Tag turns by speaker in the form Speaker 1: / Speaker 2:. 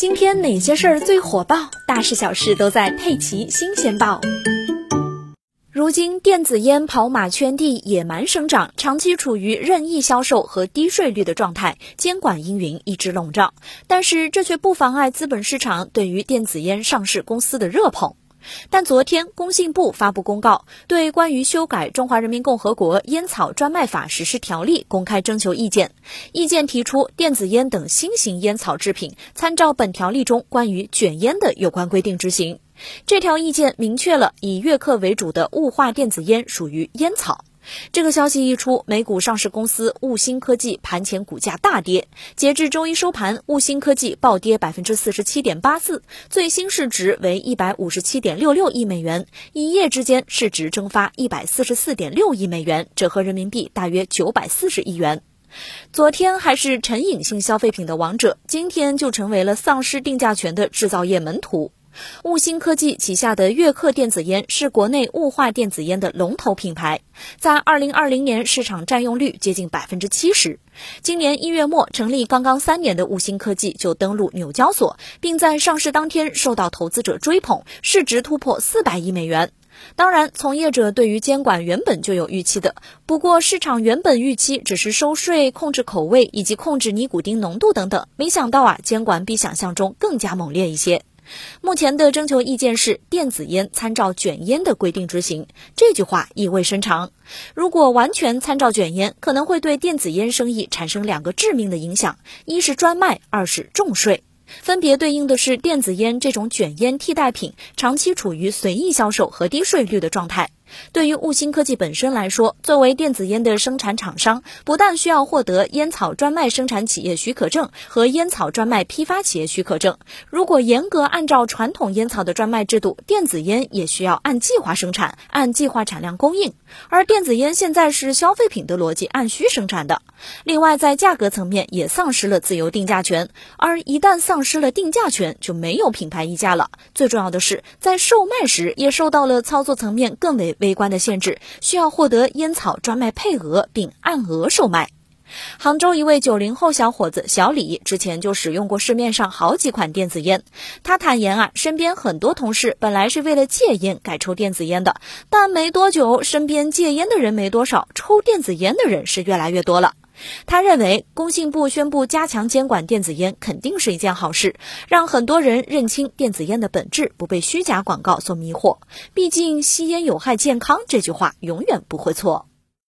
Speaker 1: 今天哪些事儿最火爆？大事小事都在《佩奇新鲜报》。如今，电子烟跑马圈地，野蛮生长，长期处于任意销售和低税率的状态，监管阴云一直笼罩。但是，这却不妨碍资本市场对于电子烟上市公司的热捧。但昨天，工信部发布公告，对关于修改《中华人民共和国烟草专卖法实施条例》公开征求意见。意见提出，电子烟等新型烟草制品参照本条例中关于卷烟的有关规定执行。这条意见明确了，以悦刻为主的雾化电子烟属于烟草。这个消息一出，美股上市公司雾芯科技盘前股价大跌。截至周一收盘，雾芯科技暴跌百分之四十七点八四，最新市值为一百五十七点六六亿美元，一夜之间市值蒸发一百四十四点六亿美元，折合人民币大约九百四十亿元。昨天还是成瘾性消费品的王者，今天就成为了丧失定价权的制造业门徒。雾芯科技旗下的悦刻电子烟是国内雾化电子烟的龙头品牌，在二零二零年市场占用率接近百分之七十。今年一月末成立刚刚三年的雾芯科技就登陆纽交所，并在上市当天受到投资者追捧，市值突破四百亿美元。当然，从业者对于监管原本就有预期的，不过市场原本预期只是收税、控制口味以及控制尼古丁浓度等等，没想到啊，监管比想象中更加猛烈一些。目前的征求意见是电子烟参照卷烟的规定执行，这句话意味深长。如果完全参照卷烟，可能会对电子烟生意产生两个致命的影响：一是专卖，二是重税。分别对应的是电子烟这种卷烟替代品长期处于随意销售和低税率的状态。对于雾芯科技本身来说，作为电子烟的生产厂商，不但需要获得烟草专卖生产企业许可证和烟草专卖批发企业许可证。如果严格按照传统烟草的专卖制度，电子烟也需要按计划生产，按计划产量供应。而电子烟现在是消费品的逻辑，按需生产的。另外，在价格层面也丧失了自由定价权，而一旦丧失了定价权，就没有品牌溢价了。最重要的是，在售卖时也受到了操作层面更为。微观的限制，需要获得烟草专卖配额并按额售卖。杭州一位九零后小伙子小李之前就使用过市面上好几款电子烟。他坦言啊，身边很多同事本来是为了戒烟改抽电子烟的，但没多久，身边戒烟的人没多少，抽电子烟的人是越来越多了。他认为，工信部宣布加强监管电子烟肯定是一件好事，让很多人认清电子烟的本质，不被虚假广告所迷惑。毕竟，吸烟有害健康这句话永远不会错。